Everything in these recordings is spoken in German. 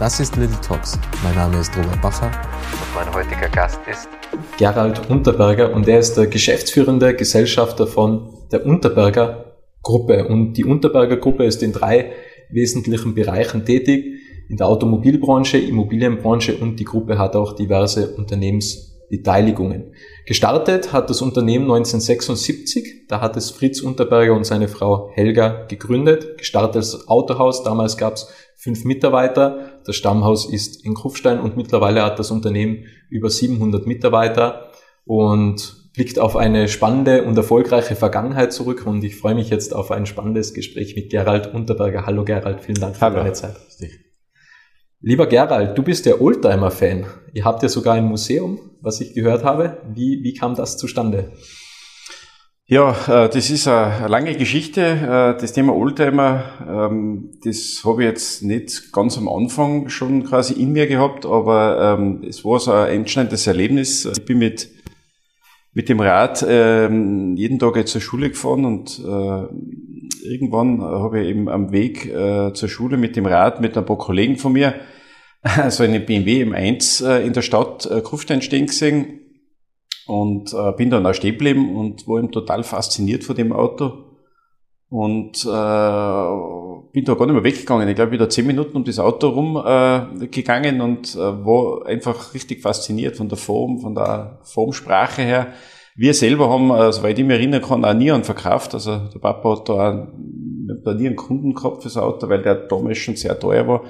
Das ist Little Talks. Mein Name ist Robert Bacher und mein heutiger Gast ist Gerald Unterberger und er ist der geschäftsführende Gesellschafter von der Unterberger Gruppe. Und die Unterberger Gruppe ist in drei wesentlichen Bereichen tätig. In der Automobilbranche, Immobilienbranche und die Gruppe hat auch diverse Unternehmensbeteiligungen. Gestartet hat das Unternehmen 1976. Da hat es Fritz Unterberger und seine Frau Helga gegründet. Gestartet als Autohaus. Damals gab es fünf Mitarbeiter. Das Stammhaus ist in Kufstein und mittlerweile hat das Unternehmen über 700 Mitarbeiter und blickt auf eine spannende und erfolgreiche Vergangenheit zurück und ich freue mich jetzt auf ein spannendes Gespräch mit Gerald Unterberger. Hallo Gerald, vielen Dank für Hallo. deine Zeit. Lieber Gerald, du bist der Oldtimer-Fan. Ihr habt ja sogar ein Museum, was ich gehört habe. Wie, wie kam das zustande? Ja, äh, das ist eine lange Geschichte. Äh, das Thema Oldtimer, ähm, das habe ich jetzt nicht ganz am Anfang schon quasi in mir gehabt, aber ähm, es war so ein entscheidendes Erlebnis. Ich bin mit, mit dem Rad ähm, jeden Tag zur Schule gefahren und äh, irgendwann habe ich eben am Weg zur Schule mit dem Rad mit ein paar Kollegen von mir so eine BMW M1 in der Stadt Kufstein stehen gesehen und äh, bin dann auch stehen geblieben und war eben total fasziniert von dem Auto. Und äh, bin da gar nicht mehr weggegangen. Ich glaube, wieder zehn Minuten um das Auto rumgegangen äh, und äh, war einfach richtig fasziniert von der Form, von der Formsprache her. Wir selber haben, äh, soweit ich mich erinnern kann, auch nie einen verkauft. Also der Papa hat da, auch, da nie einen Kunden gehabt fürs Auto, weil der damals schon sehr teuer war.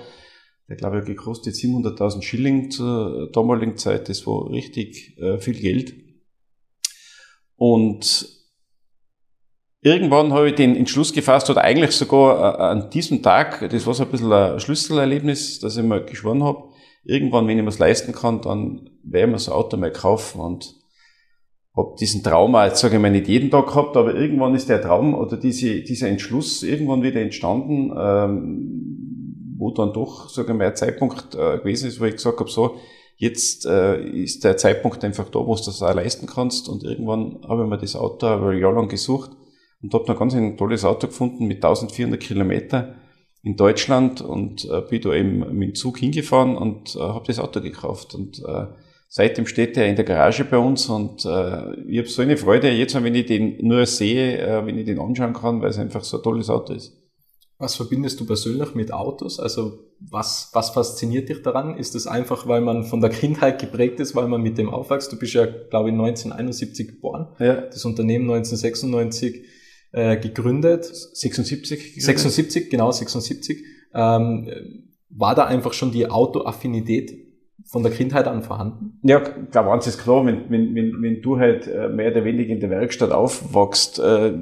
Der, glaube ich, gekostet 700.000 Schilling zur damaligen Zeit. Das war richtig äh, viel Geld. Und irgendwann habe ich den Entschluss gefasst, oder eigentlich sogar äh, an diesem Tag, das war so ein bisschen ein Schlüsselerlebnis, dass ich mir geschworen habe, irgendwann, wenn ich mir es leisten kann, dann werde ich mir so ein Auto mal kaufen und habe diesen Traum jetzt sage ich mal, nicht jeden Tag gehabt, aber irgendwann ist der Traum oder diese, dieser Entschluss irgendwann wieder entstanden, ähm, wo dann doch, sage ich mal, ein Zeitpunkt äh, gewesen ist, wo ich gesagt habe, so, Jetzt äh, ist der Zeitpunkt einfach da, wo du das auch leisten kannst. Und irgendwann habe ich mir das Auto ein Jahr lang gesucht und habe noch ganz ein tolles Auto gefunden mit 1400 Kilometer in Deutschland und äh, bin da eben mit dem Zug hingefahren und äh, habe das Auto gekauft. Und äh, seitdem steht er in der Garage bei uns und äh, ich habe so eine Freude jetzt, wenn ich den nur sehe, äh, wenn ich den anschauen kann, weil es einfach so ein tolles Auto ist. Was verbindest du persönlich mit Autos? Also was, was fasziniert dich daran? Ist es einfach, weil man von der Kindheit geprägt ist, weil man mit dem aufwächst? Du bist ja, glaube ich, 1971 geboren. Ja. Das Unternehmen 1996 äh, gegründet. 76? Gegründet. 76, genau, 76. Ähm, war da einfach schon die Autoaffinität von der Kindheit an vorhanden? Ja, klar, eins ist klar, wenn, wenn, wenn, wenn du halt äh, mehr oder weniger in der Werkstatt aufwachst, äh,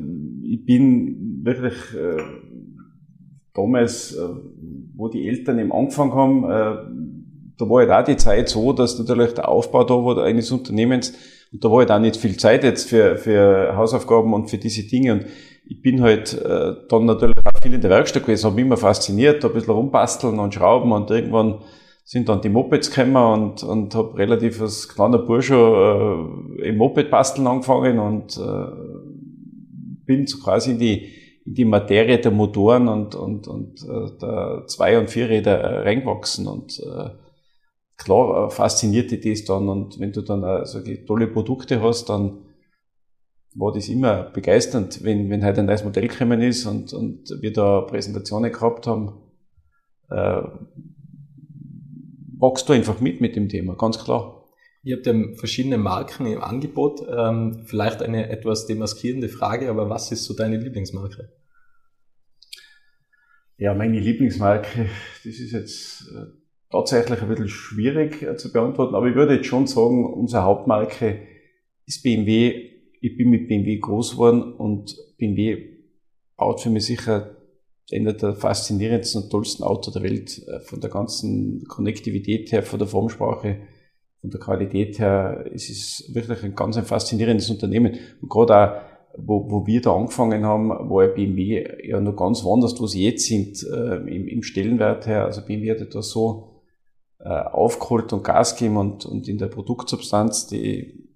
ich bin wirklich äh, damals, äh, wo die Eltern eben angefangen haben, äh, da war halt auch die Zeit so, dass natürlich der Aufbau da war eines Unternehmens und da war halt auch nicht viel Zeit jetzt für, für Hausaufgaben und für diese Dinge und ich bin halt äh, dann natürlich auch viel in der Werkstatt gewesen, habe mich immer fasziniert, ein bisschen rumbasteln und schrauben und irgendwann sind dann die Mopeds gekommen und, und habe relativ als kleiner Bursche äh, im Moped basteln angefangen und äh, bin so quasi in die die Materie der Motoren und, und, und äh, der Zwei- und Vierräder äh, reingewachsen und äh, klar äh, fasziniert dich das dann und wenn du dann äh, so tolle Produkte hast, dann war das immer begeisternd, wenn, wenn halt ein neues Modell gekommen ist und, und wir da Präsentationen gehabt haben, äh, wachst du einfach mit mit dem Thema, ganz klar. Ihr habt ja verschiedene Marken im Angebot. Ähm, vielleicht eine etwas demaskierende Frage, aber was ist so deine Lieblingsmarke? Ja, meine Lieblingsmarke, das ist jetzt äh, tatsächlich ein bisschen schwierig äh, zu beantworten, aber ich würde jetzt schon sagen, unsere Hauptmarke ist BMW. Ich bin mit BMW groß geworden und BMW baut für mich sicher einer der faszinierendsten und tollsten Autos der Welt, äh, von der ganzen Konnektivität her, von der Formsprache von der Qualität her, es ist wirklich ein ganz ein faszinierendes Unternehmen. Und gerade auch, wo, wo wir da angefangen haben, war BMW ja noch ganz woanders, wo sie jetzt sind, äh, im, im Stellenwert her. Also BMW hat da so äh, aufgeholt und Gas gegeben und, und in der Produktsubstanz, die,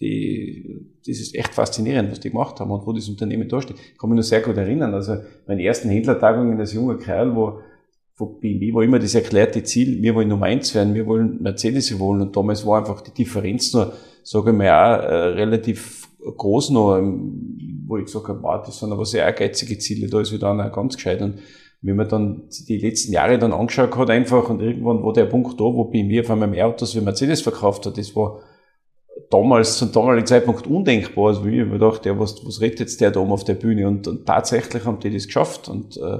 die, das ist echt faszinierend, was die gemacht haben und wo das Unternehmen da steht. Ich kann mich noch sehr gut erinnern. Also meine ersten Händlertagungen als junger Kerl, wo von BMW war immer das erklärte Ziel, wir wollen Nummer eins werden, wir wollen Mercedes wollen und damals war einfach die Differenz nur, sage ich mal, auch äh, relativ groß noch, wo ich gesagt habe, wow, das sind aber sehr ehrgeizige Ziele, da ist wieder auch ganz gescheit und wenn man dann die letzten Jahre dann angeschaut hat einfach und irgendwann war der Punkt da, wo BMW auf einmal mehr Autos wie Mercedes verkauft hat, das war damals zum damaligen Zeitpunkt undenkbar. Also ich mir dachte, ja, was, was redet jetzt der da oben auf der Bühne? Und, und tatsächlich haben die das geschafft und äh,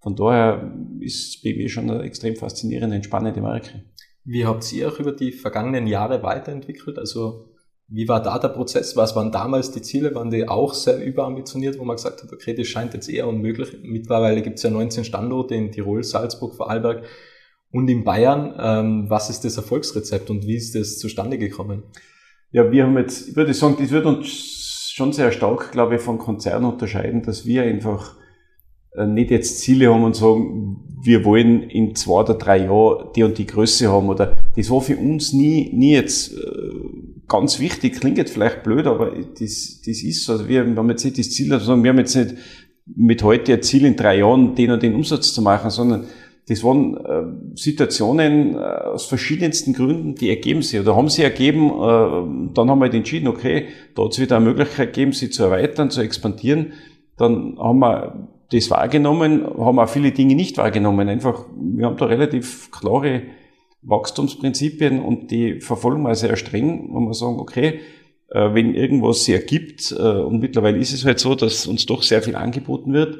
von daher ist BMW schon eine extrem faszinierende und spannende Marke. Wie habt ihr auch über die vergangenen Jahre weiterentwickelt? Also wie war da der Prozess? Was waren damals die Ziele? Waren die auch sehr überambitioniert, wo man gesagt hat, okay, das scheint jetzt eher unmöglich. Mittlerweile gibt es ja 19 Standorte in Tirol, Salzburg, Vorarlberg und in Bayern. Ähm, was ist das Erfolgsrezept und wie ist das zustande gekommen? Ja, wir haben jetzt, ich würde sagen, das wird uns schon sehr stark, glaube ich, von Konzernen unterscheiden, dass wir einfach äh, nicht jetzt Ziele haben und sagen, wir wollen in zwei oder drei Jahren die und die Größe haben oder das war für uns nie, nie jetzt äh, ganz wichtig, klingt jetzt vielleicht blöd, aber das, das ist so. Also wir haben jetzt nicht das Ziel, sagen, wir haben jetzt nicht mit heute ein Ziel in drei Jahren den und den Umsatz zu machen, sondern das waren äh, Situationen äh, aus verschiedensten Gründen, die ergeben sich oder haben sie ergeben. Äh, dann haben wir halt entschieden, okay, da hat es wieder eine Möglichkeit gegeben, sie zu erweitern, zu expandieren. Dann haben wir das wahrgenommen, haben auch viele Dinge nicht wahrgenommen. Einfach, wir haben da relativ klare Wachstumsprinzipien und die verfolgen wir sehr streng, wo wir sagen, okay, äh, wenn irgendwas sich ergibt, äh, und mittlerweile ist es halt so, dass uns doch sehr viel angeboten wird,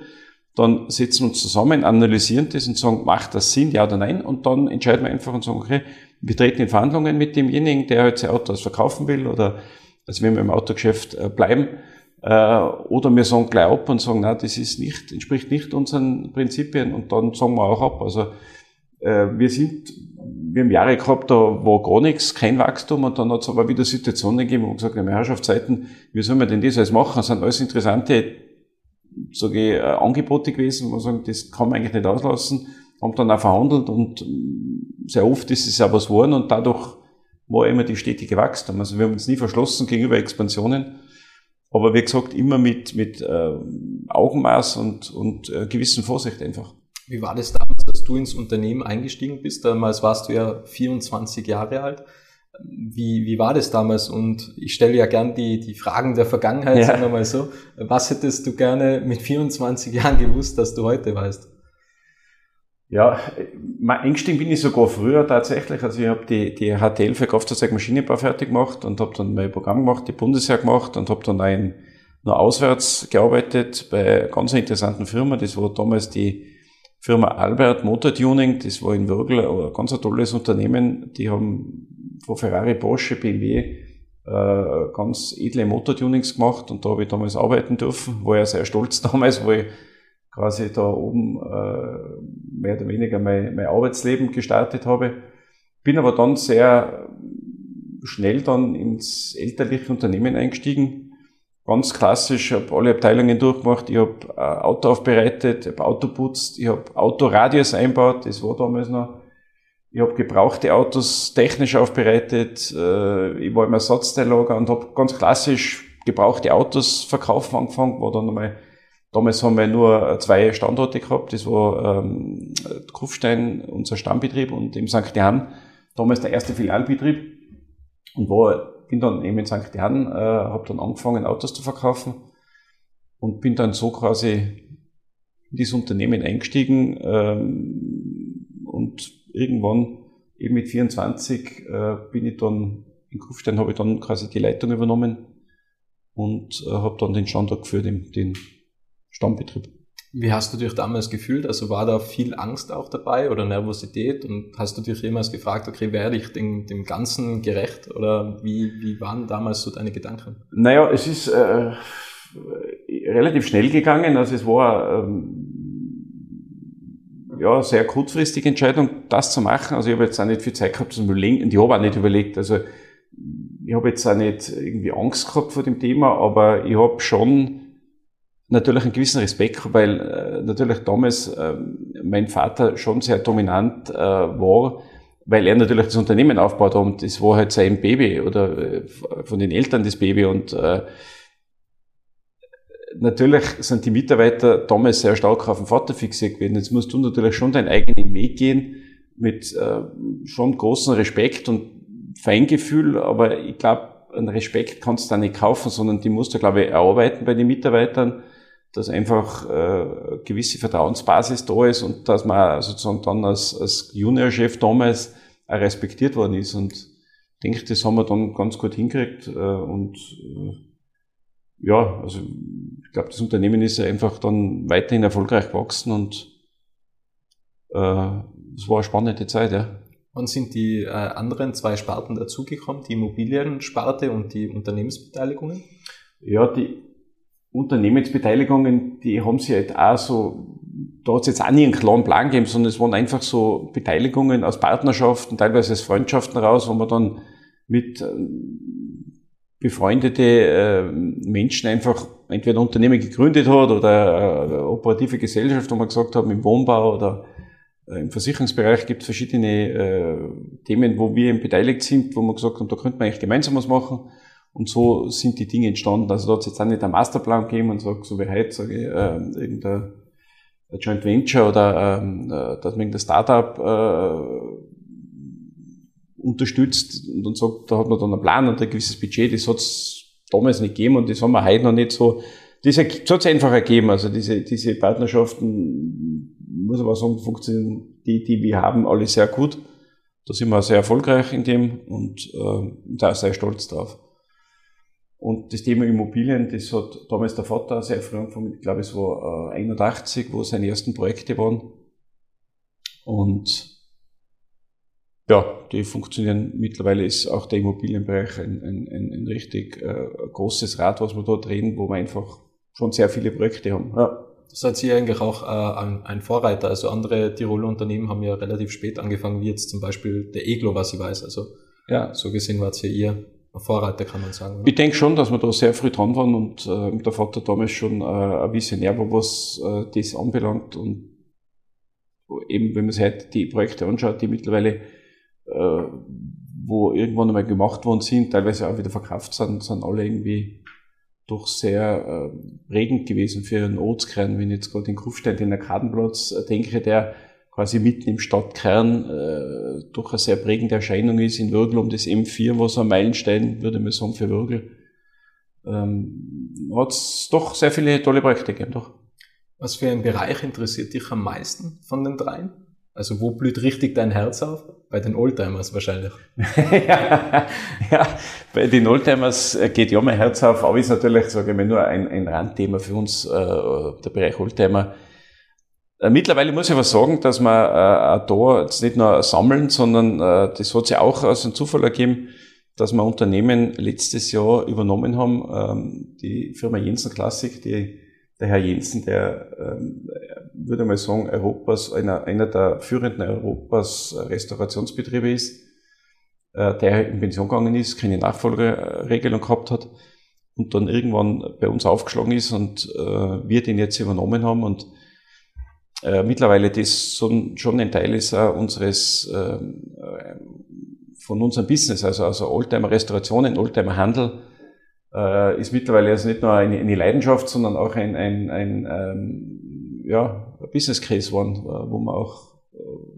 dann setzen wir uns zusammen, analysieren das und sagen, macht das Sinn, ja oder nein? Und dann entscheiden wir einfach und sagen, okay, wir treten in Verhandlungen mit demjenigen, der halt sein Auto verkaufen will oder also wenn wir im Autogeschäft äh, bleiben, oder wir sagen gleich ab und sagen, nein, das ist nicht, entspricht nicht unseren Prinzipien und dann sagen wir auch ab. Also wir sind, wir haben Jahre gehabt, da war gar nichts, kein Wachstum und dann hat es aber wieder Situationen gegeben, wo wir gesagt haben, Herrschaftszeiten, wie sollen wir denn das alles machen? Das sind alles interessante, sage ich, äh, Angebote gewesen, wo wir sagen, das kann man eigentlich nicht auslassen, haben dann auch verhandelt und sehr oft ist es ja was geworden und dadurch war immer die stetige Wachstum. Also wir haben uns nie verschlossen gegenüber Expansionen aber wie gesagt, immer mit, mit äh, Augenmaß und, und äh, gewissen Vorsicht einfach. Wie war das damals, als du ins Unternehmen eingestiegen bist? Damals warst du ja 24 Jahre alt. Wie, wie war das damals? Und ich stelle ja gern die, die Fragen der Vergangenheit, ja. sagen wir mal so. Was hättest du gerne mit 24 Jahren gewusst, dass du heute weißt? Ja, eingestiegen bin ich sogar früher tatsächlich. Also ich habe die, die HTL für Kraftfahrzeugmaschinenbau fertig gemacht und habe dann mein Programm gemacht, die Bundeswehr gemacht und habe dann ein, noch auswärts gearbeitet bei einer ganz interessanten Firma. Das war damals die Firma Albert Motor Tuning. Das war in Würgel ein ganz ein tolles Unternehmen. Die haben von Ferrari, Porsche, BMW äh, ganz edle Motortunings gemacht und da habe ich damals arbeiten dürfen. War ja sehr stolz damals, weil ich quasi da oben äh, mehr oder weniger mein, mein Arbeitsleben gestartet habe. Bin aber dann sehr schnell dann ins elterliche Unternehmen eingestiegen. Ganz klassisch, habe alle Abteilungen durchgemacht. Ich habe äh, Auto aufbereitet, habe Auto putzt, ich habe Autoradios einbaut, das war damals noch. Ich habe gebrauchte Autos technisch aufbereitet, äh, ich war im Ersatzteillager und habe ganz klassisch gebrauchte Autos verkaufen angefangen, war dann einmal Damals haben wir nur zwei Standorte gehabt. Das war ähm, Kufstein, unser Stammbetrieb, und im St. Johann, damals der erste Filialbetrieb. Und war, bin dann eben in St. Johann, äh, habe dann angefangen, Autos zu verkaufen und bin dann so quasi in dieses Unternehmen eingestiegen ähm, und irgendwann eben mit 24 äh, bin ich dann in Kufstein, habe ich dann quasi die Leitung übernommen und äh, habe dann den Standort geführt, den, den Stammbetrieb. Wie hast du dich damals gefühlt? Also war da viel Angst auch dabei oder Nervosität? Und hast du dich jemals gefragt, okay, werde ich dem, dem Ganzen gerecht? Oder wie, wie waren damals so deine Gedanken? Naja, es ist äh, relativ schnell gegangen. Also es war, ähm, ja, sehr kurzfristige Entscheidung, das zu machen. Also ich habe jetzt auch nicht viel Zeit gehabt zum Überlegen und ich habe auch nicht überlegt. Also ich habe jetzt auch nicht irgendwie Angst gehabt vor dem Thema, aber ich habe schon natürlich einen gewissen Respekt, weil äh, natürlich damals äh, mein Vater schon sehr dominant äh, war, weil er natürlich das Unternehmen aufgebaut hat und das war halt sein Baby oder äh, von den Eltern das Baby und äh, natürlich sind die Mitarbeiter damals sehr stark auf den Vater fixiert gewesen. Jetzt musst du natürlich schon deinen eigenen Weg gehen mit äh, schon großem Respekt und Feingefühl, aber ich glaube, einen Respekt kannst du da nicht kaufen, sondern die musst du, glaube ich, erarbeiten bei den Mitarbeitern, dass einfach äh, gewisse Vertrauensbasis da ist und dass man sozusagen dann als, als Juniorchef damals auch respektiert worden ist. Und ich denke, das haben wir dann ganz gut hingekriegt. Äh, und äh, ja, also ich glaube, das Unternehmen ist einfach dann weiterhin erfolgreich gewachsen und äh, es war eine spannende Zeit, ja. Wann sind die äh, anderen zwei Sparten dazugekommen, die Immobiliensparte und die Unternehmensbeteiligungen? Ja, die Unternehmensbeteiligungen, die haben sich halt auch so, da hat es jetzt auch nie einen klaren Plan gegeben, sondern es waren einfach so Beteiligungen aus Partnerschaften, teilweise aus Freundschaften raus, wo man dann mit äh, befreundete äh, Menschen einfach entweder ein Unternehmen gegründet hat oder eine operative Gesellschaft, wo man gesagt hat, im Wohnbau oder äh, Im Versicherungsbereich gibt es verschiedene äh, Themen, wo wir eben beteiligt sind, wo wir gesagt haben, da könnte man eigentlich gemeinsam was machen. Und so sind die Dinge entstanden. Also da hat es jetzt auch nicht einen Masterplan gegeben und sagt, so wie heute, sage ich, äh, irgendein Joint Venture oder ähm, äh, dass man irgendein Startup äh, unterstützt und, und sagt, da hat man dann einen Plan und ein gewisses Budget, das hat es damals nicht gegeben und das haben wir heute noch nicht so. Das hat es einfach ergeben. Also diese, diese Partnerschaften muss aber sagen, funktionieren die, die wir haben, alle sehr gut. Da sind wir sehr erfolgreich in dem und äh, da sehr stolz drauf. Und das Thema Immobilien, das hat damals der Vater sehr früh angefangen, ich glaube es war äh, 81, wo seine ersten Projekte waren. Und ja, die funktionieren. Mittlerweile ist auch der Immobilienbereich ein, ein, ein, ein richtig äh, großes Rad, was wir da drehen, wo wir einfach schon sehr viele Projekte haben. Ja seid ihr eigentlich auch äh, ein, Vorreiter. Also andere Tiroler Unternehmen haben ja relativ spät angefangen, wie jetzt zum Beispiel der Eglo, was ich weiß. Also ja. so gesehen wart ihr ihr Vorreiter, kann man sagen. Oder? Ich denke schon, dass wir da sehr früh dran waren und äh, der Vater damals schon äh, ein Visionär war, was äh, das anbelangt. Und eben, wenn man sich heute die Projekte anschaut, die mittlerweile äh, wo irgendwann einmal gemacht worden sind, teilweise auch wieder verkauft sind, sind alle irgendwie doch sehr äh, prägend gewesen für einen Ortskern. Wenn ich jetzt gerade in Kufstein den Arkadenplatz äh, denke, der quasi mitten im Stadtkern äh, doch eine sehr prägende Erscheinung ist. In Würgel um das M4, was ein Meilenstein, würde man sagen, für Würgel. Ähm, hat es doch sehr viele tolle Projekte gegeben, doch. Was für ein Bereich interessiert dich am meisten von den dreien? Also wo blüht richtig dein Herz auf? Bei den Oldtimers wahrscheinlich. ja, ja, bei den Oldtimers geht ja mein Herz auf, aber ist natürlich, sage ich mal, nur ein, ein Randthema für uns, äh, der Bereich Oldtimer. Äh, mittlerweile muss ich aber sagen, dass wir äh, da jetzt nicht nur sammeln, sondern äh, das hat sich auch aus einem Zufall ergeben, dass wir Unternehmen letztes Jahr übernommen haben, ähm, die Firma Jensen Classic, die der Herr Jensen, der, ähm, würde mal sagen, Europas, einer, einer der führenden Europas Restaurationsbetriebe ist, äh, der in Pension gegangen ist, keine Nachfolgeregelung gehabt hat und dann irgendwann bei uns aufgeschlagen ist und äh, wir den jetzt übernommen haben und äh, mittlerweile das schon ein Teil ist auch unseres äh, von unserem Business, also, also Oldtimer Restaurationen, Oldtimer Handel, äh, ist mittlerweile also nicht nur eine, eine Leidenschaft, sondern auch ein, ein, ein ähm, ja, Business Case geworden, wo wir auch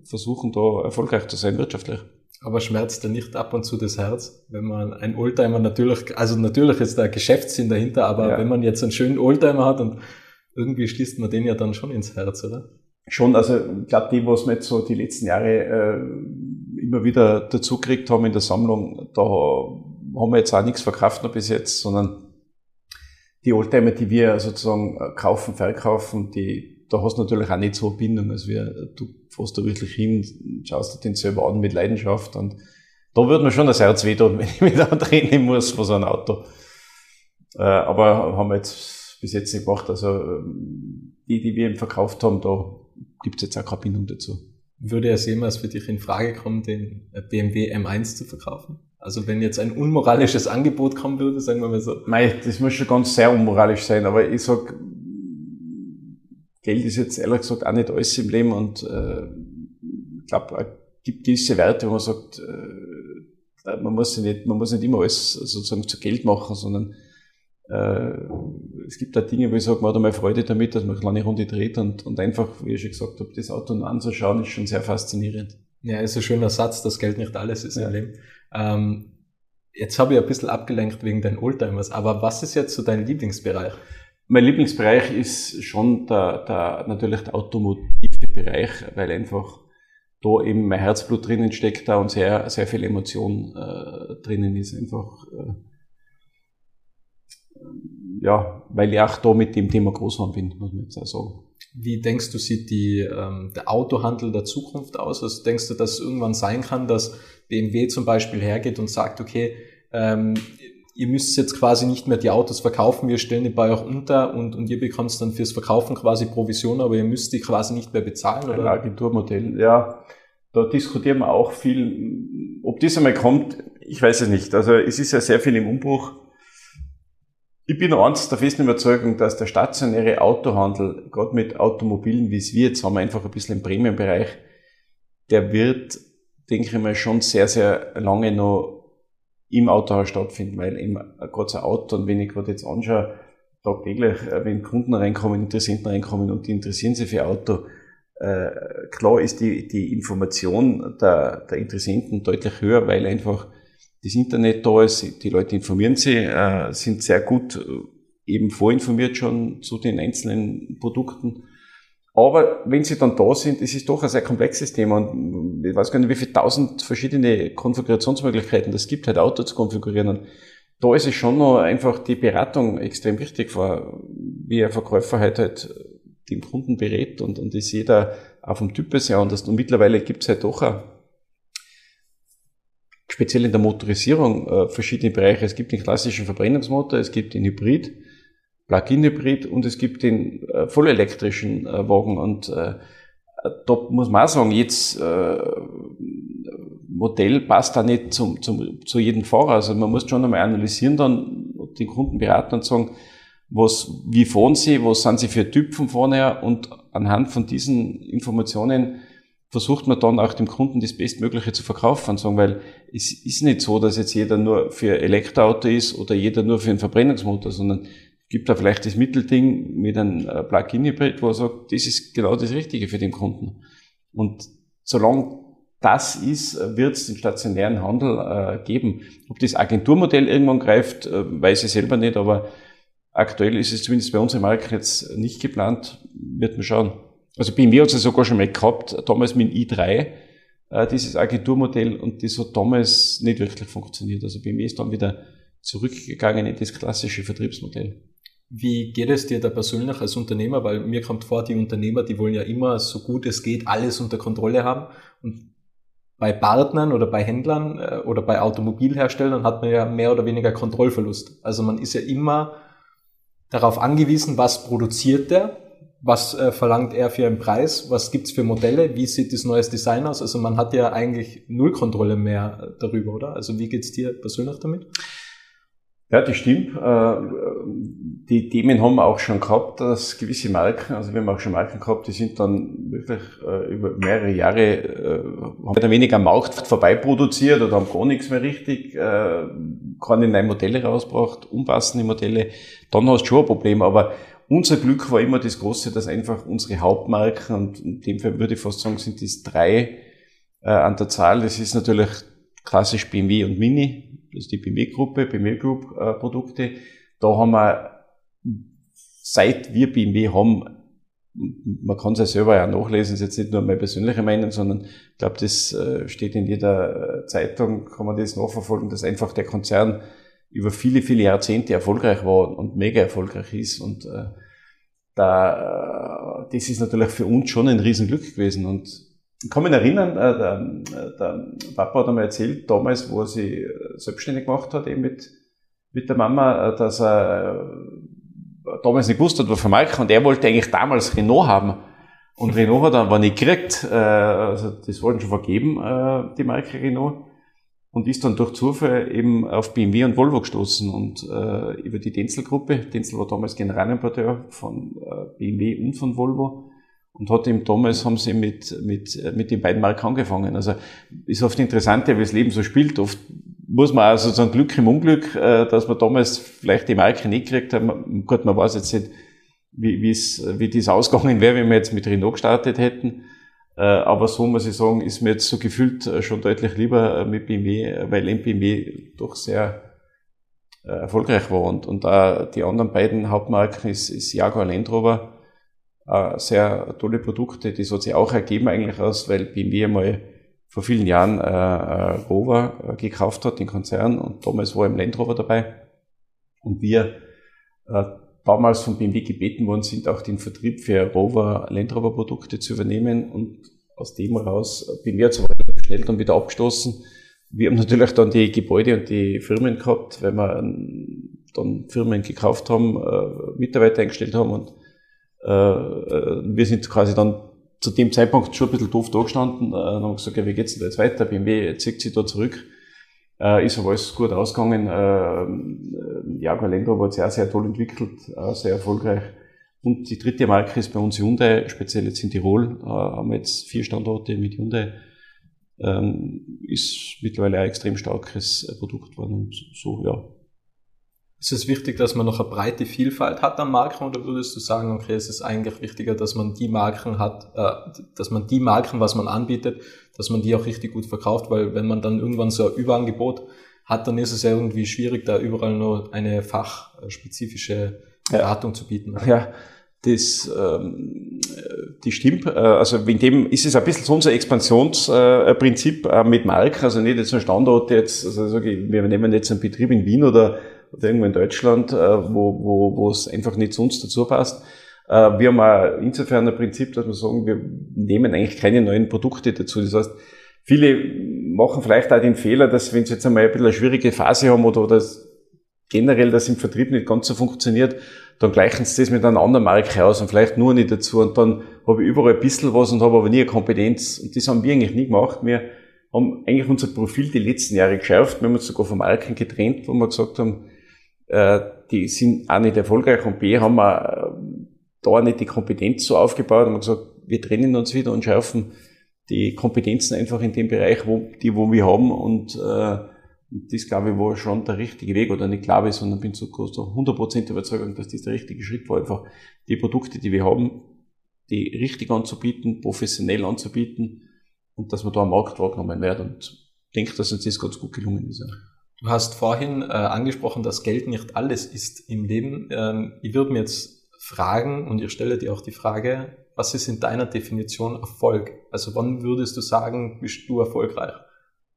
versuchen, da erfolgreich zu sein wirtschaftlich. Aber schmerzt da nicht ab und zu das Herz, wenn man ein Oldtimer natürlich, also natürlich ist da Geschäftssinn dahinter, aber ja. wenn man jetzt einen schönen Oldtimer hat und irgendwie schließt man den ja dann schon ins Herz, oder? Schon, also ich glaube, die, was wir jetzt so die letzten Jahre äh, immer wieder dazu gekriegt haben in der Sammlung, da haben wir jetzt auch nichts verkauft noch bis jetzt, sondern die Oldtimer, die wir sozusagen äh, kaufen, verkaufen, die, da hast du natürlich auch nicht so eine Bindung, als wir, du fährst da wirklich hin, schaust dir den selber an mit Leidenschaft und da würde mir schon das Herz wehtun, wenn ich mich da drehen muss von so einem Auto. Äh, aber haben wir jetzt bis jetzt nicht gemacht, also ähm, die, die wir eben verkauft haben, da gibt es jetzt auch keine Bindung dazu. Würde es jemals für dich in Frage kommen, den BMW M1 zu verkaufen? Also wenn jetzt ein unmoralisches Angebot kommen würde, sagen wir mal so. Mei, das muss schon ganz sehr unmoralisch sein, aber ich sag, Geld ist jetzt ehrlich gesagt auch nicht alles im Leben und äh, ich glaube, es gibt gewisse Werte, wo man sagt, äh, man muss nicht, man muss nicht immer alles sozusagen zu Geld machen, sondern es gibt da Dinge, wo ich sage, man hat einmal Freude damit, dass man eine kleine Runde dreht und, und einfach, wie ich schon gesagt habe, das Auto anzuschauen, ist schon sehr faszinierend. Ja, ist ein schöner Satz, dass Geld nicht alles ist ja. im Leben. Ähm, jetzt habe ich ein bisschen abgelenkt wegen deinen Oldtimers, aber was ist jetzt so dein Lieblingsbereich? Mein Lieblingsbereich ist schon der, der, natürlich der automotive Bereich, weil einfach da eben mein Herzblut drinnen steckt da und sehr, sehr viel Emotion äh, drinnen ist. Einfach, äh, ja, weil ich auch da mit dem Thema groß geworden bin, muss man jetzt auch sagen. Wie denkst du, sieht die, ähm, der Autohandel der Zukunft aus? Also denkst du, dass es irgendwann sein kann, dass BMW zum Beispiel hergeht und sagt, okay, ähm, ihr müsst jetzt quasi nicht mehr die Autos verkaufen, wir stellen die bei euch unter und, und ihr bekommt dann fürs Verkaufen quasi Provision, aber ihr müsst die quasi nicht mehr bezahlen, oder? Ein Agenturmodell, ja. Da diskutieren wir auch viel. Ob das einmal kommt, ich weiß es nicht. Also es ist ja sehr viel im Umbruch. Ich bin eins der festen Überzeugung, dass der stationäre Autohandel, gerade mit Automobilen, wie es wir jetzt haben, einfach ein bisschen im Premium-Bereich, der wird, denke ich mal, schon sehr, sehr lange noch im Autohaus stattfinden, weil eben gerade so ein Auto, und wenn ich gerade jetzt anschaue, tagtäglich, äh, wenn Kunden reinkommen, Interessenten reinkommen und die interessieren sich für Auto, äh, klar ist die, die Information der, der Interessenten deutlich höher, weil einfach das Internet da ist, die Leute informieren sich, äh, sind sehr gut äh, eben vorinformiert schon zu den einzelnen Produkten. Aber wenn sie dann da sind, ist es doch ein sehr komplexes Thema und ich weiß gar nicht, wie viele tausend verschiedene Konfigurationsmöglichkeiten das gibt, halt Auto zu konfigurieren. Und da ist es schon noch einfach die Beratung extrem wichtig, wie ein Verkäufer halt, halt den Kunden berät und, und ist jeder auch vom Typ sehr anders. Und mittlerweile gibt es halt doch auch speziell in der Motorisierung äh, verschiedene Bereiche. Es gibt den klassischen Verbrennungsmotor, es gibt den Hybrid, Plug-in-Hybrid und es gibt den äh, vollelektrischen äh, Wagen. Und äh, da muss man auch sagen, jetzt äh, Modell passt da nicht zum, zum, zu jedem Fahrer. Also man muss schon einmal analysieren, dann den Kunden beraten und sagen, was, wie fahren sie, was sind sie für Typen vorne und anhand von diesen Informationen versucht man dann auch dem Kunden das Bestmögliche zu verkaufen sagen, weil es ist nicht so, dass jetzt jeder nur für Elektroauto ist oder jeder nur für einen Verbrennungsmotor, sondern gibt da vielleicht das Mittelding mit einem äh, Plug-in-Hybrid, wo er sagt, das ist genau das Richtige für den Kunden. Und solange das ist, wird es den stationären Handel äh, geben. Ob das Agenturmodell irgendwann greift, äh, weiß ich selber nicht, aber aktuell ist es zumindest bei uns im Markt jetzt nicht geplant, wird man schauen. Also BMW hat es sogar schon mal gehabt, damals mit dem i3, äh, dieses Agenturmodell, und das hat damals nicht wirklich funktioniert. Also BMW ist dann wieder zurückgegangen in das klassische Vertriebsmodell. Wie geht es dir da persönlich als Unternehmer? Weil mir kommt vor, die Unternehmer, die wollen ja immer so gut es geht alles unter Kontrolle haben. Und bei Partnern oder bei Händlern äh, oder bei Automobilherstellern hat man ja mehr oder weniger Kontrollverlust. Also man ist ja immer darauf angewiesen, was produziert der was äh, verlangt er für einen Preis, was gibt's für Modelle, wie sieht das neues Design aus. Also man hat ja eigentlich null Kontrolle mehr äh, darüber, oder? Also wie geht's dir persönlich damit? Ja, das stimmt. Äh, die Themen haben wir auch schon gehabt, dass gewisse Marken, also wir haben auch schon Marken gehabt, die sind dann wirklich äh, über mehrere Jahre, haben oder weniger Markt vorbei produziert oder haben gar nichts mehr richtig, keine neuen Modelle rausgebracht, unpassende Modelle, dann hast du schon ein Problem, aber unser Glück war immer das Große, dass einfach unsere Hauptmarken, und in dem Fall würde ich fast sagen, sind es drei äh, an der Zahl. Das ist natürlich klassisch BMW und Mini, das ist die BMW-Gruppe, BMW Group äh, Produkte. Da haben wir, seit wir BMW haben, man kann es ja selber ja nachlesen, ist jetzt nicht nur meine persönliche Meinung, sondern ich glaube, das äh, steht in jeder äh, Zeitung, kann man das nachverfolgen, dass einfach der Konzern über viele, viele Jahrzehnte erfolgreich war und mega erfolgreich ist. Und äh, da, äh, das ist natürlich für uns schon ein Riesenglück gewesen. Und ich kann mich erinnern, äh, der, der Papa hat einmal erzählt, damals, wo er sich selbstständig gemacht hat, eben mit, mit der Mama, äh, dass er äh, damals nicht gewusst hat, was für Marke, und er wollte eigentlich damals Renault haben. Und Renault hat dann, war nicht gekriegt, äh, also das wollten schon vergeben, äh, die Marke Renault. Und ist dann durch Zufall eben auf BMW und Volvo gestoßen und äh, über die Denzel-Gruppe. Denzel war damals Generalimporteur von äh, BMW und von Volvo und hat eben damals haben sie mit, mit, mit den beiden Marken angefangen. Also ist oft interessant, wie das Leben so spielt. Oft muss man auch sozusagen Glück im Unglück, äh, dass man damals vielleicht die Marke nicht gekriegt hat. Gut, man weiß jetzt nicht, wie, wie das ausgegangen wäre, wenn wir jetzt mit Renault gestartet hätten. Äh, aber so muss ich sagen, ist mir jetzt so gefühlt äh, schon deutlich lieber äh, mit BMW, weil MBW doch sehr erfolgreich war. Und, und auch die anderen beiden Hauptmarken ist, ist Jaguar Land Rover, sehr tolle Produkte. Das hat sich auch ergeben eigentlich aus, weil BMW einmal vor vielen Jahren äh, Rover gekauft hat, den Konzern, und damals war im Land Rover dabei. Und wir äh, damals von BMW gebeten worden sind, auch den Vertrieb für Rover, Land Rover Produkte zu übernehmen und aus dem heraus bin ich jetzt schnell dann wieder abgestoßen. Wir haben natürlich dann die Gebäude und die Firmen gehabt, weil wir dann Firmen gekauft haben, äh, Mitarbeiter eingestellt haben und äh, äh, wir sind quasi dann zu dem Zeitpunkt schon ein bisschen doof da gestanden äh, und haben gesagt, ja, wie geht's denn da jetzt weiter? BMW zieht sich da zurück äh, ist aber alles gut ausgegangen. Äh, Jaguar Land Rover hat sehr, sehr toll entwickelt, äh, sehr erfolgreich. Und die dritte Marke ist bei uns Hyundai, speziell jetzt in Tirol, äh, haben wir jetzt vier Standorte mit Hyundai. Ähm, ist mittlerweile ein extrem starkes Produkt geworden und so, ja, ist es wichtig, dass man noch eine breite Vielfalt hat an Marken oder würdest du sagen, okay, es ist eigentlich wichtiger, dass man die Marken hat, äh, dass man die Marken, was man anbietet, dass man die auch richtig gut verkauft, weil wenn man dann irgendwann so ein Überangebot hat, dann ist es ja irgendwie schwierig, da überall nur eine fachspezifische Beratung ja. zu bieten. Ja, das, ähm, das stimmt. Äh, also in dem ist es ein bisschen so unser Expansionsprinzip äh, mit Marken, also nicht jetzt ein Standort jetzt, also wir nehmen jetzt einen Betrieb in Wien oder irgendwo in Deutschland, äh, wo, wo, wo es einfach nicht zu uns dazu passt. Äh, wir haben auch insofern ein Prinzip, dass wir sagen, wir nehmen eigentlich keine neuen Produkte dazu. Das heißt, viele machen vielleicht auch den Fehler, dass wenn sie jetzt einmal ein bisschen eine schwierige Phase haben oder, oder generell das im Vertrieb nicht ganz so funktioniert, dann gleichen sie das mit einer anderen Marke aus und vielleicht nur nicht dazu und dann habe ich überall ein bisschen was und habe aber nie eine Kompetenz und das haben wir eigentlich nie gemacht. Wir haben eigentlich unser Profil die letzten Jahre geschärft. Wir haben uns sogar von Marken getrennt, wo wir gesagt haben, äh, die sind auch nicht erfolgreich und B haben wir äh, da nicht die Kompetenz so aufgebaut und gesagt, wir trennen uns wieder und schärfen die Kompetenzen einfach in dem Bereich, wo, die wo wir haben und äh, das glaube ich war schon der richtige Weg oder nicht glaube ich, sondern bin so, so 100% überzeugt, dass das der richtige Schritt war, einfach die Produkte, die wir haben, die richtig anzubieten, professionell anzubieten und dass wir da am Markt wahrgenommen werden und denke, dass uns das ganz gut gelungen ist. Du hast vorhin äh, angesprochen, dass Geld nicht alles ist im Leben. Ähm, ich würde mir jetzt fragen, und ich stelle dir auch die Frage, was ist in deiner Definition Erfolg? Also wann würdest du sagen, bist du erfolgreich?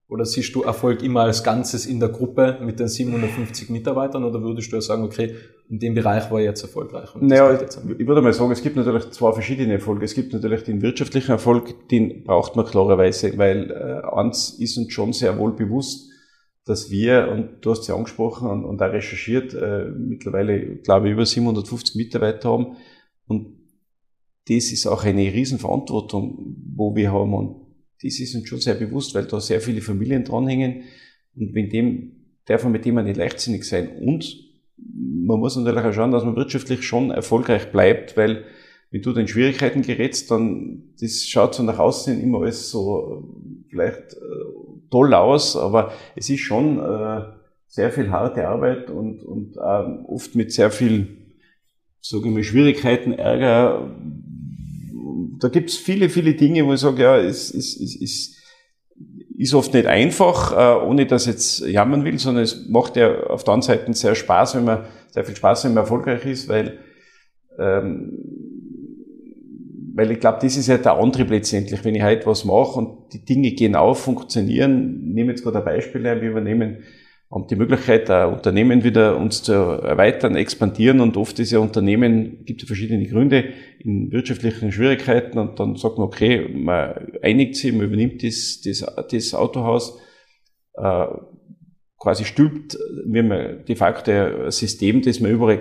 Oder siehst du Erfolg immer als Ganzes in der Gruppe mit den 750 Mitarbeitern oder würdest du sagen, okay, in dem Bereich war ich jetzt erfolgreich? naja, ich würde mal sagen, es gibt natürlich zwei verschiedene Erfolge. Es gibt natürlich den wirtschaftlichen Erfolg, den braucht man klarerweise, weil äh, eins ist uns schon sehr wohl bewusst, dass wir, und du hast ja angesprochen und, und auch recherchiert, äh, mittlerweile, glaube ich, über 750 Mitarbeiter haben. Und das ist auch eine Riesenverantwortung, wo wir haben. Und das ist uns schon sehr bewusst, weil da sehr viele Familien dranhängen. Und wenn dem, darf man mit dem nicht leichtsinnig sein. Und man muss natürlich auch schauen, dass man wirtschaftlich schon erfolgreich bleibt, weil wenn du den Schwierigkeiten gerätst, dann, das schaut so nach außen immer alles so vielleicht äh, toll aus, aber es ist schon äh, sehr viel harte Arbeit und, und äh, oft mit sehr viel, sage ich mal, Schwierigkeiten, Ärger. Da gibt's viele, viele Dinge, wo ich sage, ja, es ist, ist, ist, ist oft nicht einfach, äh, ohne dass ich jetzt jammern will, sondern es macht ja auf der anderen Seite sehr Spaß, wenn man sehr viel Spaß, wenn man erfolgreich ist, weil ähm, weil ich glaube, das ist ja der Antrieb letztendlich, wenn ich heute was mache und die Dinge gehen auf, funktionieren. Ich nehme jetzt gerade ein Beispiel ein, wir übernehmen, haben die Möglichkeit, ein Unternehmen wieder uns zu erweitern, expandieren und oft ist ja Unternehmen, gibt es verschiedene Gründe in wirtschaftlichen Schwierigkeiten und dann sagt man, okay, man einigt sich, man übernimmt das, das, das Autohaus, äh, quasi stülpt, wir haben de facto ein System, das wir überall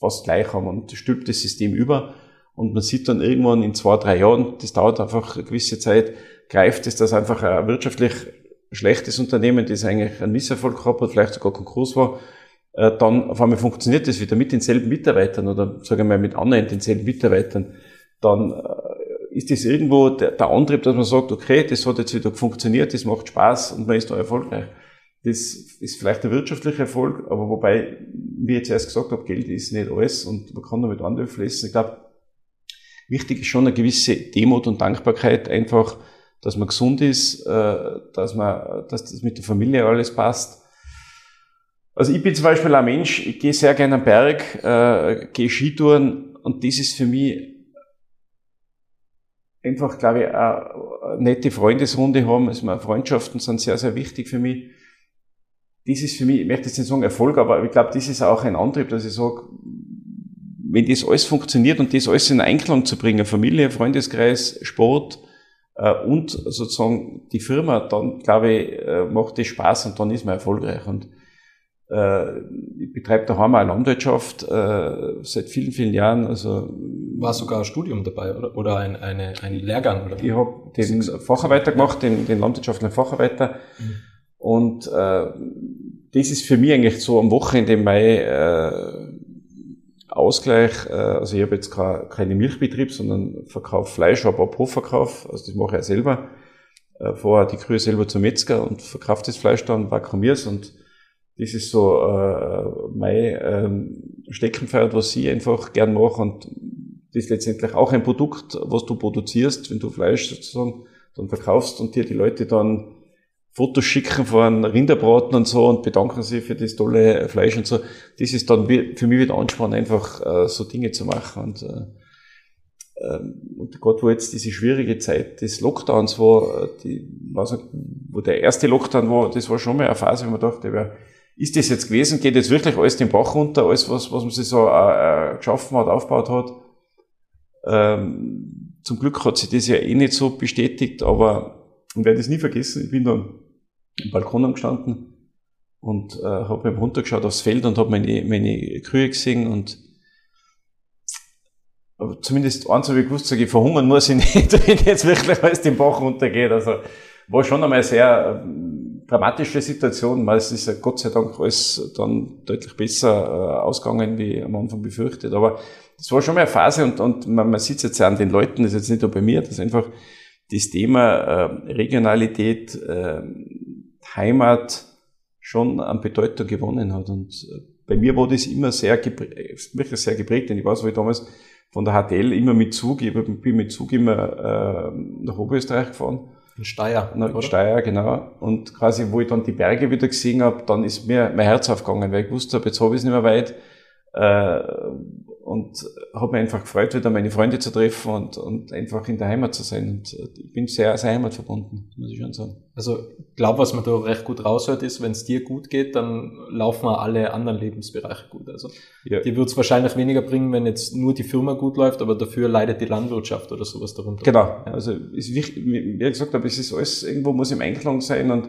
fast gleich haben und stülpt das System über Und man sieht dann irgendwann in zwei, drei Jahren, das dauert einfach eine gewisse Zeit, greift es, dass einfach ein wirtschaftlich schlechtes Unternehmen, das eigentlich einen Misserfolg gehabt hat, vielleicht sogar Konkurs war, äh, dann auf einmal funktioniert das wieder mit denselben Mitarbeitern oder sagen wir mal mit anderen denselben Mitarbeitern, dann äh, ist das irgendwo der, der Antrieb, dass man sagt, okay, das hat jetzt wieder funktioniert, das macht Spaß und man ist da erfolgreich. Das ist vielleicht der wirtschaftliche Erfolg, aber wobei, wie ich jetzt erst gesagt habe, Geld ist nicht alles und man kann damit andere fließen. Ich glaube, wichtig ist schon eine gewisse Demut und Dankbarkeit, einfach, dass man gesund ist, äh, dass man, dass das mit der Familie alles passt. Also ich bin zum Beispiel ein Mensch, ich gehe sehr gerne am Berg, äh, gehe Skitouren und das ist für mich einfach, glaube ich, eine nette Freundesrunde haben. Also meine Freundschaften sind sehr, sehr wichtig für mich. Das ist für mich, ich möchte jetzt nicht sagen Erfolg, aber ich glaube, das ist auch ein Antrieb, dass ich sage, wenn das alles funktioniert und das alles in Einklang zu bringen, Familie, Freundeskreis, Sport äh, und sozusagen die Firma, dann glaube ich, äh, macht das Spaß und dann ist man erfolgreich. Und äh, ich betreibe daheim eine Landwirtschaft äh, seit vielen, vielen Jahren. Also war sogar ein Studium dabei oder, oder ein, eine, ein Lehrgang? Oder? Ich habe den Facharbeiter gemacht, den, den landwirtschaftlichen Facharbeiter. Mhm. Und äh, das ist für mich eigentlich so am Wochenende mein äh, Ausgleich. Äh, also ich habe jetzt keine Milchbetrieb, sondern verkaufe Fleisch, habe auch Hofverkauf. Also das mache ich ja selber. Äh, vorher die Kühe selber zum Metzger und verkaufe das Fleisch dann, vakuumiere es und das ist so äh, mein ähm, Steckenpferd, was ich einfach gern mache und das ist letztendlich auch ein Produkt, was du produzierst, wenn du Fleisch sozusagen dann verkaufst und dir die Leute dann Fotos schicken von Rinderbraten und so und bedanken sich für das tolle Fleisch und so. Das ist dann für mich wieder Ansporn, einfach äh, so Dinge zu machen. Und, äh, ähm, und gerade wo jetzt diese schwierige Zeit des Lockdowns war, äh, die, was, wo der erste Lockdown war, das war schon mal eine Phase, wo man dachte, ist das jetzt gewesen? Geht jetzt wirklich alles den Bach runter, alles, was, was man sich so äh, geschaffen hat, aufgebaut hat? Ähm, zum Glück hat sich das ja eh nicht so bestätigt, aber ich werde es nie vergessen, ich bin dann im Balkon angestanden und äh, habe mir runtergeschaut aufs Feld und habe meine, meine Kühe gesehen und zumindest eins habe ich gewusst, sage ich, verhungern muss ich nicht, wenn jetzt wirklich alles den Bach runtergeht. Also war schon einmal eine sehr äh, dramatische Situation, weil es ist ja Gott sei Dank alles dann deutlich besser äh, ausgegangen, wie am Anfang befürchtet. Aber das war schon mal eine Phase und, und man, man sieht es jetzt an den Leuten, das ist jetzt nicht nur bei mir, das ist einfach das Thema äh, Regionalität, äh, Heimat schon an Bedeutung gewonnen hat. Und äh, bei mir war das immer sehr geprägt, wirklich sehr geprägt, denn ich weiß, wo ich damals von der HTL immer mit Zug, ich bin mit Zug immer äh, nach Oberösterreich gefahren. In Steyr. Na, in Steyr, genau. Und quasi, wo ich dann die Berge wieder gesehen habe, dann ist mir mein Herz aufgegangen, weil ich wusste, jetzt habe ich es nicht mehr weit. Äh, und habe mich einfach gefreut, wieder meine Freunde zu treffen und, und einfach in der Heimat zu sein. Und äh, ich bin sehr, sehr heimatverbunden, muss ich schon sagen. Also ich glaube, was man da recht gut raushört, ist, wenn es dir gut geht, dann laufen auch alle anderen Lebensbereiche gut. Also ja. dir wird es wahrscheinlich weniger bringen, wenn jetzt nur die Firma gut läuft, aber dafür leidet die Landwirtschaft oder sowas darunter. Genau. Ja. Also ist wichtig, wie ich gesagt habe, es ist alles, irgendwo muss im Einklang sein und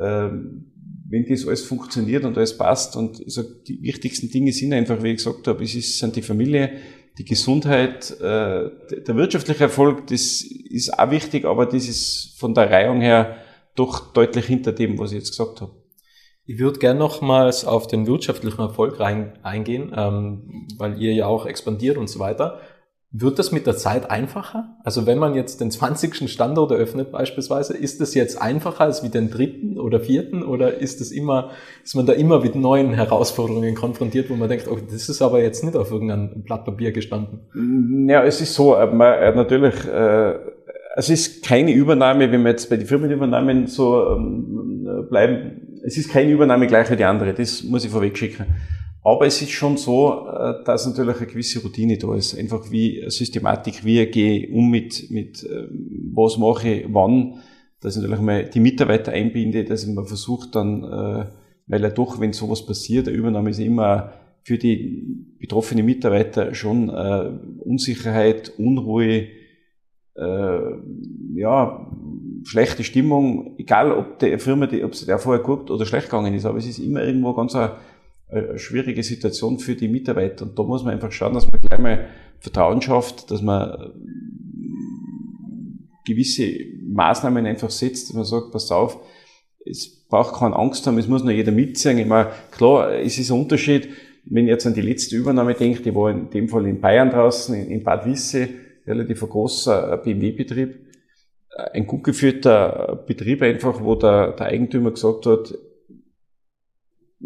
ähm, wenn das alles funktioniert und alles passt und ich sag, die wichtigsten Dinge sind einfach, wie ich gesagt habe, es ist, sind die Familie, die Gesundheit, äh, der wirtschaftliche Erfolg, das ist auch wichtig, aber das ist von der Reihung her doch deutlich hinter dem, was ich jetzt gesagt habe. Ich würde gerne nochmals auf den wirtschaftlichen Erfolg rein, eingehen, ähm, weil ihr ja auch expandiert und so weiter. Wird das mit der Zeit einfacher? Also wenn man jetzt den 20. Standort eröffnet beispielsweise, ist das jetzt einfacher als wie den dritten oder vierten oder ist das immer, ist man da immer mit neuen Herausforderungen konfrontiert, wo man denkt, oh, das ist aber jetzt nicht auf irgendeinem Blatt Papier gestanden? Ja, es ist so, äh, man, äh, natürlich, äh, es ist keine Übernahme, wenn wir jetzt bei den Firmenübernahmen so ähm, bleiben, es ist keine Übernahme gleich wie die andere, das muss ich vorweg schicken. Aber es ist schon so, äh, dass natürlich eine gewisse Routine da ist. Einfach wie Systematik, wie gehe um mit, mit ähm, was mache ich, wann, dass ich natürlich mal die Mitarbeiter einbinde, dass ich mal versucht dann, äh, weil ja doch, wenn sowas passiert, der Übernahme ist immer für die betroffenen Mitarbeiter schon äh, Unsicherheit, Unruhe, ja, schlechte Stimmung, egal ob der Firma, die, ob es der vorher gut oder schlecht gegangen ist, aber es ist immer irgendwo ganz eine eine schwierige Situation für die Mitarbeiter. Und da muss man einfach schauen, dass man gleich mal Vertrauen schafft, dass man gewisse Maßnahmen einfach setzt, dass man sagt, pass auf, es braucht keine Angst haben, es muss nur jeder mitziehen. Ich meine, klar, es ist ein Unterschied, wenn ich jetzt an die letzte Übernahme denke, die war in dem Fall in Bayern draußen, in Bad Wisse, relativ ein großer BMW-Betrieb, ein gut geführter Betrieb einfach, wo der, der Eigentümer gesagt hat,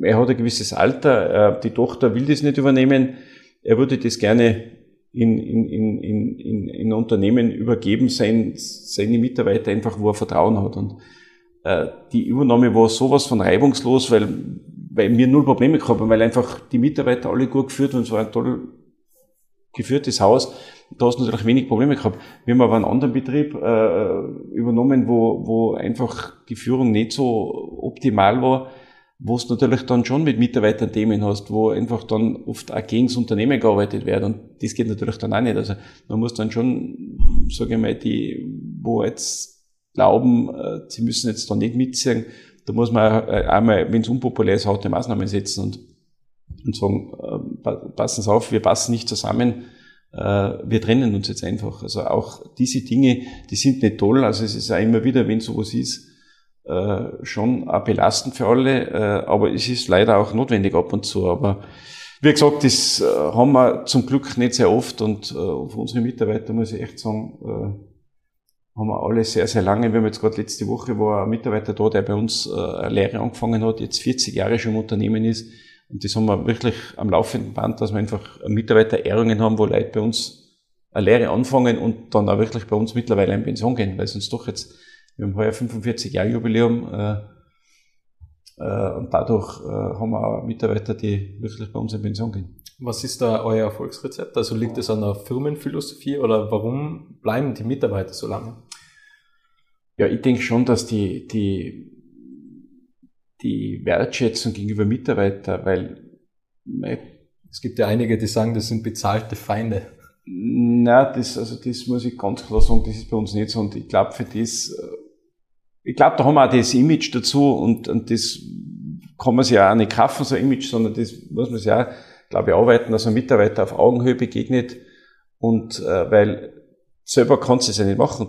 er hat ein gewisses Alter, äh, die Tochter will das nicht übernehmen, er würde das gerne in, in, in, in, in Unternehmen übergeben, sein, seine Mitarbeiter einfach, wo er Vertrauen hat. Und äh, die Übernahme war sowas von reibungslos, weil, weil wir null Probleme gehabt haben, weil einfach die Mitarbeiter alle gut geführt und es war ein toll geführtes Haus. Da hast du natürlich wenig Probleme gehabt. Wir haben aber einen anderen Betrieb äh, übernommen, wo, wo einfach die Führung nicht so optimal war wo es natürlich dann schon mit Mitarbeitern Themen hast, wo einfach dann oft auch gegen das Unternehmen gearbeitet wird und das geht natürlich dann auch nicht. Also man muss dann schon, sage ich mal, die, wo jetzt glauben, äh, sie müssen jetzt da nicht mitziehen, da muss man äh, einmal, wenn es unpopulär ist, harte Maßnahmen setzen und, und sagen, äh, passen Sie auf, wir passen nicht zusammen, wir trennen uns jetzt einfach. Also auch diese Dinge, die sind nicht toll. Also es ist ja immer wieder, wenn sowas ist, schon auch belastend für alle, äh, aber es ist leider auch notwendig ab und zu. Aber wie gesagt, das äh, haben wir zum Glück nicht sehr oft und äh, für unsere Mitarbeiter muss ich echt sagen, äh, haben wir alle sehr, sehr lange. Wir haben jetzt gerade letzte Woche war ein Mitarbeiter da, der bei uns äh, eine Lehre angefangen hat, jetzt 40 Jahre schon im Unternehmen ist. Und das haben wir wirklich am laufenden Band, dass wir einfach Mitarbeiterehrungen haben, wo Leute bei uns eine Lehre anfangen und dann auch wirklich bei uns mittlerweile in Pension gehen, weil sonst doch jetzt wir haben heuer 45 Jahre Jubiläum äh, äh, und dadurch äh, haben wir auch Mitarbeiter, die wirklich bei uns in Pension gehen. Was ist da euer Erfolgsrezept? Also liegt es an der Firmenphilosophie oder warum bleiben die Mitarbeiter so lange? Ja, ich denke schon, dass die, die, die Wertschätzung gegenüber Mitarbeitern, weil es gibt ja einige, die sagen, das sind bezahlte Feinde. Na, das, also das muss ich ganz klar sagen, das ist bei uns nicht so. Und ich glaube, für das äh, ich glaube, da haben wir auch das Image dazu und, und das kann man sich ja auch nicht kaufen, so ein Image, sondern das muss man sich auch, glaube ich, arbeiten, dass ein Mitarbeiter auf Augenhöhe begegnet und äh, weil selber kannst du es ja nicht machen.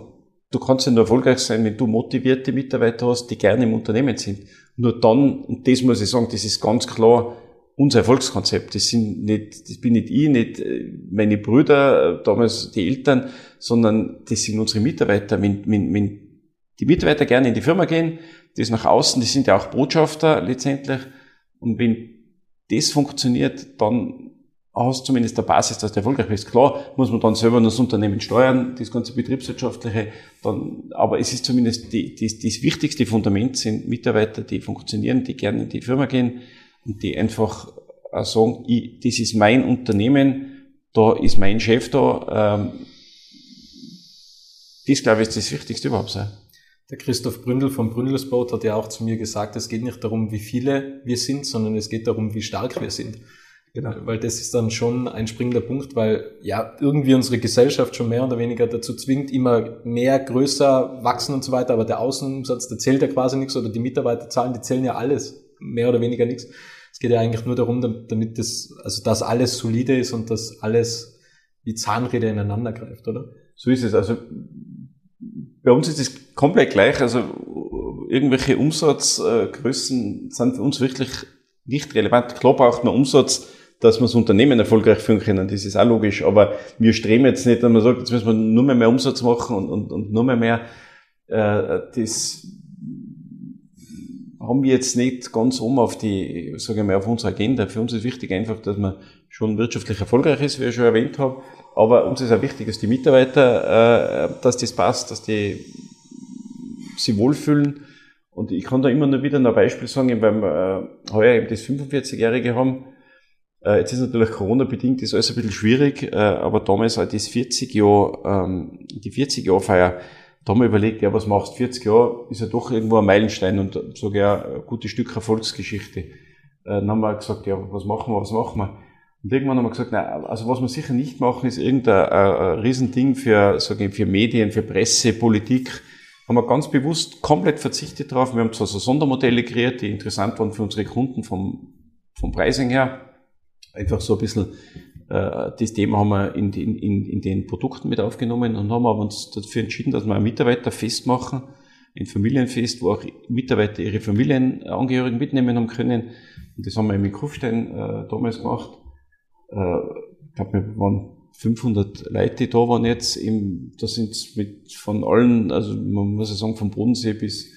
Du kannst ja nur erfolgreich sein, wenn du motivierte Mitarbeiter hast, die gerne im Unternehmen sind. Nur dann, und das muss ich sagen, das ist ganz klar unser Erfolgskonzept. Das sind nicht, das bin nicht ich, nicht äh, meine Brüder, äh, damals die Eltern, sondern das sind unsere Mitarbeiter. Wenn, wenn, wenn die Mitarbeiter gerne in die Firma gehen, das nach außen, die sind ja auch Botschafter letztendlich. Und wenn das funktioniert, dann hast du zumindest der Basis, dass du erfolgreich bist. Klar, muss man dann selber das Unternehmen steuern, das ganze betriebswirtschaftliche, dann, aber es ist zumindest die, die, das wichtigste Fundament sind Mitarbeiter, die funktionieren, die gerne in die Firma gehen und die einfach sagen, ich, das ist mein Unternehmen, da ist mein Chef da, ähm, das glaube ich ist das Wichtigste überhaupt sein. Der Christoph Bründel vom Bründels Boat hat ja auch zu mir gesagt, es geht nicht darum, wie viele wir sind, sondern es geht darum, wie stark wir sind. Genau. Weil das ist dann schon ein springender Punkt, weil ja irgendwie unsere Gesellschaft schon mehr oder weniger dazu zwingt, immer mehr, größer wachsen und so weiter, aber der Außenumsatz, der zählt ja quasi nichts oder die Mitarbeiterzahlen, die zählen ja alles, mehr oder weniger nichts. Es geht ja eigentlich nur darum, damit das, also dass alles solide ist und dass alles wie Zahnräder ineinander greift, oder? So ist es. Also bei uns ist es komplett gleich. Also irgendwelche Umsatzgrößen sind für uns wirklich nicht relevant. Klar braucht man Umsatz, dass wir das Unternehmen erfolgreich führen können. Das ist auch logisch. Aber wir streben jetzt nicht, wenn man sagt, jetzt müssen wir nur mehr, mehr Umsatz machen und, und, und nur mehr mehr. Äh, das haben wir jetzt nicht ganz um auf die, sage ich mal, auf unsere Agenda. Für uns ist wichtig einfach, dass man schon wirtschaftlich erfolgreich ist, wie ich schon erwähnt habe. Aber uns ist auch wichtig, dass die Mitarbeiter, äh, dass das passt, dass die sich wohlfühlen. Und ich kann da immer nur wieder ein Beispiel sagen, wir äh, heuer eben das 45-Jährige haben. Äh, jetzt ist natürlich Corona-bedingt, ist alles ein bisschen schwierig, äh, aber damals auch das 40 Jahr, ähm, die 40 Jahr Feier, da haben wir überlegt, ja, was machst 40 Jahre, ist ja doch irgendwo ein Meilenstein und sogar ein gutes Stück Erfolgsgeschichte. Äh, dann haben wir gesagt, ja, was machen wir, was machen wir? Und irgendwann haben wir gesagt, na, also was wir sicher nicht machen, ist irgendein ein, Riesending für, sage ich, für Medien, für Presse, Politik. Haben wir ganz bewusst komplett verzichtet drauf. Wir haben zwar so Sondermodelle kreiert, die interessant waren für unsere Kunden vom vom Pricing her. Einfach so ein bisschen äh, das Thema haben wir in, in, in den Produkten mit aufgenommen und haben uns dafür entschieden, dass wir ein Mitarbeiterfest machen, ein Familienfest, wo auch Mitarbeiter ihre Familienangehörigen mitnehmen haben können. Und das haben wir in Kufstein äh, damals gemacht. Äh, ich glaube, wir waren 500 Leute, die da waren jetzt. Im, da sind mit von allen, also man muss ja sagen, vom Bodensee bis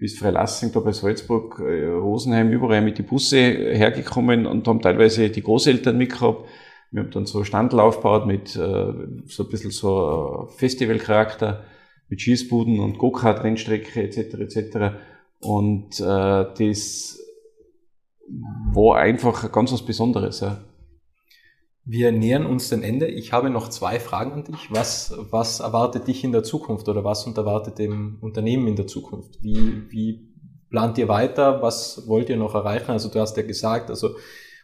bis Freilassing da bei Salzburg, äh, Rosenheim, überall mit die Busse hergekommen und haben teilweise die Großeltern mitgehabt. Wir haben dann so Standel aufgebaut mit äh, so ein bisschen so Festivalcharakter, mit Schießbuden und Go-Kart-Rennstrecke etc. etc. Und äh, das war einfach ganz was Besonderes. Ja. Wir nähern uns dem Ende. Ich habe noch zwei Fragen an dich. Was, was erwartet dich in der Zukunft oder was erwartet dem Unternehmen in der Zukunft? Wie, wie plant ihr weiter? Was wollt ihr noch erreichen? Also du hast ja gesagt, also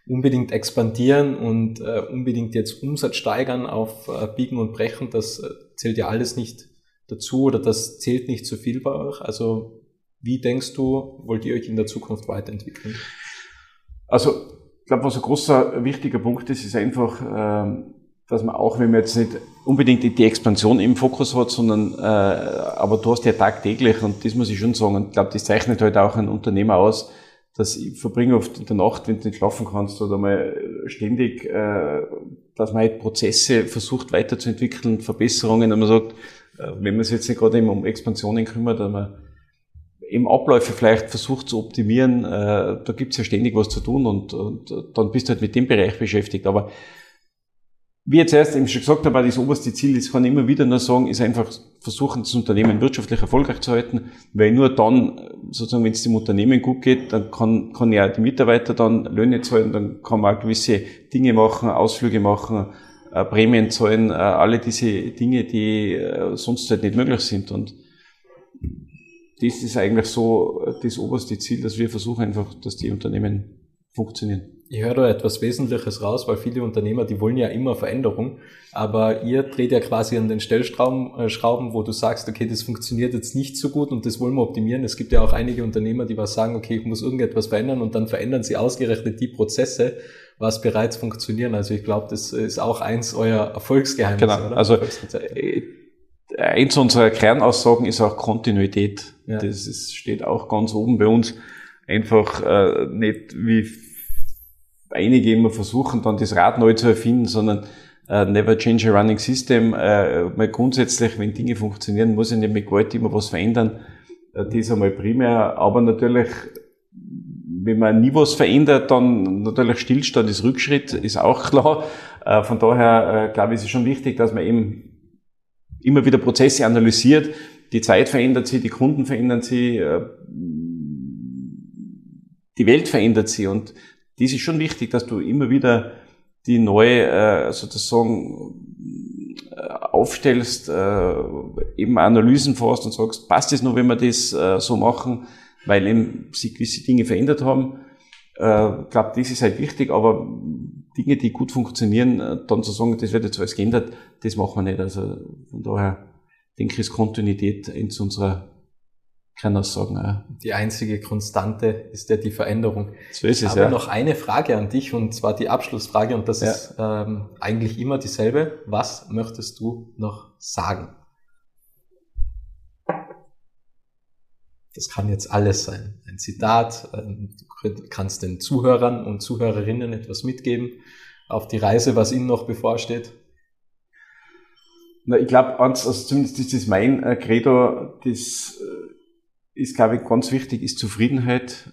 unbedingt expandieren und äh, unbedingt jetzt Umsatz steigern auf äh, Biegen und Brechen, das äh, zählt ja alles nicht dazu oder das zählt nicht zu viel bei euch. Also wie denkst du, wollt ihr euch in der Zukunft weiterentwickeln? Also ich glaube, was ein großer, wichtiger Punkt ist, ist einfach, ähm, dass man auch, wenn man jetzt nicht unbedingt die Expansion im Fokus hat, sondern äh, aber du hast ja tagtäglich und das muss ich schon sagen und ich glaube, das zeichnet halt auch ein Unternehmer aus, dass ich verbringe oft in der Nacht, wenn du nicht schlafen kannst oder mal ständig, äh, dass man halt Prozesse versucht weiterzuentwickeln, Verbesserungen, und man sagt, äh, wenn man sich jetzt nicht gerade eben um Expansionen kümmert, dass man eben Abläufe vielleicht versucht zu optimieren, äh, da gibt's ja ständig was zu tun und, und dann bist du halt mit dem Bereich beschäftigt. Aber wie jetzt erst eben schon gesagt habe, das oberste Ziel ist, kann ich immer wieder nur sagen, ist einfach versuchen, das Unternehmen wirtschaftlich erfolgreich zu halten, weil nur dann, sozusagen, wenn es dem Unternehmen gut geht, dann kann, kann ja die Mitarbeiter dann Löhne zahlen, dann kann man auch gewisse Dinge machen, Ausflüge machen, äh, Prämien zahlen, äh, alle diese Dinge, die äh, sonst halt nicht möglich sind. Und das ist eigentlich so das oberste Ziel, dass wir versuchen einfach, dass die Unternehmen funktionieren. Ich höre da etwas Wesentliches raus, weil viele Unternehmer, die wollen ja immer Veränderung, aber ihr dreht ja quasi an den Stellschrauben, äh, Schrauben, wo du sagst, okay, das funktioniert jetzt nicht so gut und das wollen wir optimieren. Es gibt ja auch einige Unternehmer, die was sagen, okay, ich muss irgendetwas verändern und dann verändern sie ausgerechnet die Prozesse, was bereits funktionieren. Also ich glaube, das ist auch eins eurer Erfolgsgeheimnisse. Genau, oder? also äh, eins unserer Kernaussagen ist auch Kontinuität. Ja. Das ist, steht auch ganz oben bei uns. Einfach äh, nicht wie einige immer versuchen, dann das Rad neu zu erfinden, sondern uh, never change a running system. Uh, mal grundsätzlich, wenn Dinge funktionieren, muss ich nicht mit Geld immer was verändern. Uh, das ist einmal primär. Aber natürlich, wenn man nie was verändert, dann natürlich Stillstand ist Rückschritt, ist auch klar. Uh, von daher, uh, glaube ich, ist es schon wichtig, dass man eben immer wieder Prozesse analysiert. Die Zeit verändert sich, die Kunden verändern sich, die Welt verändert sich und dies ist schon wichtig, dass du immer wieder die neue äh, sozusagen äh, aufstellst, äh, eben Analysen fährst und sagst, passt es nur, wenn wir das äh, so machen, weil eben sich gewisse Dinge verändert haben. Äh, ich glaube, das ist halt wichtig, aber Dinge, die gut funktionieren, äh, dann zu sagen, das wird jetzt alles geändert, das machen wir nicht. Also von daher denke ich, ist Kontinuität in unserer kann das sagen. Ja. Die einzige Konstante ist ja die Veränderung. So ist es, ich habe ja. noch eine Frage an dich und zwar die Abschlussfrage und das ja. ist ähm, eigentlich immer dieselbe. Was möchtest du noch sagen? Das kann jetzt alles sein. Ein Zitat, ähm, du kannst den Zuhörern und Zuhörerinnen etwas mitgeben auf die Reise, was ihnen noch bevorsteht. Na, ich glaube, also zumindest ist das mein äh, Credo, das äh, ist, glaube ich, ganz wichtig, ist Zufriedenheit,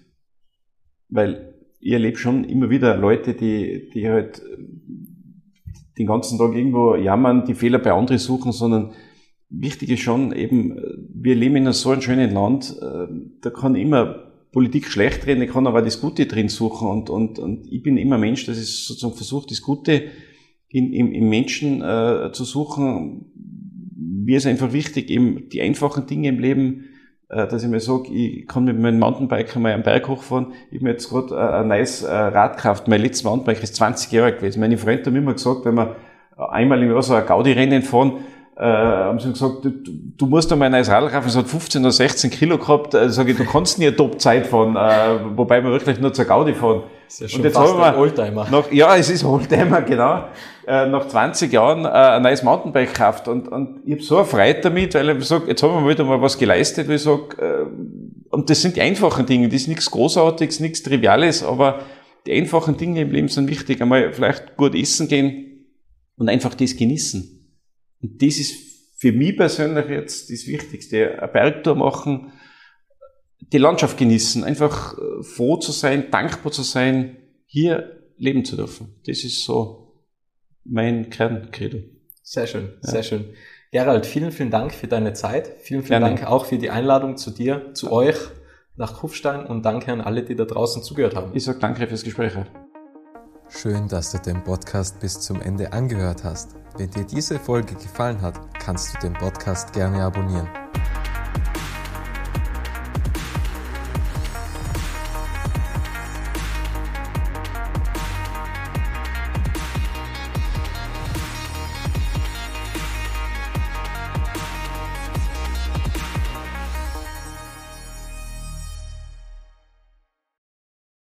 weil ich erlebe schon immer wieder Leute, die, die halt äh, den ganzen Tag irgendwo jammern, die Fehler bei anderen suchen, sondern wichtig ist schon eben, wir leben in so einem schönen Land, äh, da kann immer Politik schlecht reden, ich kann aber das Gute drin suchen und, und, und ich bin immer Mensch, das ist sozusagen versucht, das Gute in, im, im Menschen äh, zu suchen. Mir ist einfach wichtig, eben die einfachen Dinge im Leben äh, dass ich mir sage, ich kann mit meinem Mountainbike mal einen Berg hochfahren. Ich habe mir jetzt gerade äh, ein neues äh, gekauft. Mein letztes Mountainbike ist 20 Jahre alt gewesen. Meine Freunde haben immer gesagt, wenn wir einmal im Jahr so ein Gaudi-Rennen fahren, äh, haben sie gesagt, du, du musst einmal ein neues Radl kaufen, es hat 15 oder 16 Kilo gehabt, äh, sage ich, du kannst nie eine Top-Zeit fahren, äh, wobei wir wirklich nur zur Gaudi fahren. Das ist ja schon und jetzt fast haben wir Oldtimer. Nach, ja, es ist Oldtimer, genau. Äh, nach 20 Jahren äh, ein neues Mountainbike gekauft und, und ich habe so eine Freude damit, weil ich sage, jetzt haben wir wieder mal was geleistet, weil ich sage, äh, und das sind die einfachen Dinge, das ist nichts Großartiges, nichts Triviales, aber die einfachen Dinge im Leben sind wichtig. Einmal vielleicht gut essen gehen und einfach das genießen. Und das ist für mich persönlich jetzt das Wichtigste. Eine Bergtour machen, die Landschaft genießen, einfach äh, froh zu sein, dankbar zu sein, hier leben zu dürfen. Das ist so mein Kernkredo. Sehr schön, ja. sehr schön. Gerald, vielen, vielen Dank für deine Zeit. Vielen, vielen Gerne. Dank auch für die Einladung zu dir, zu euch nach Kufstein und danke an alle, die da draußen zugehört haben. Ich sage danke fürs Gespräch. Schön, dass du den Podcast bis zum Ende angehört hast. Wenn dir diese Folge gefallen hat, kannst du den Podcast gerne abonnieren.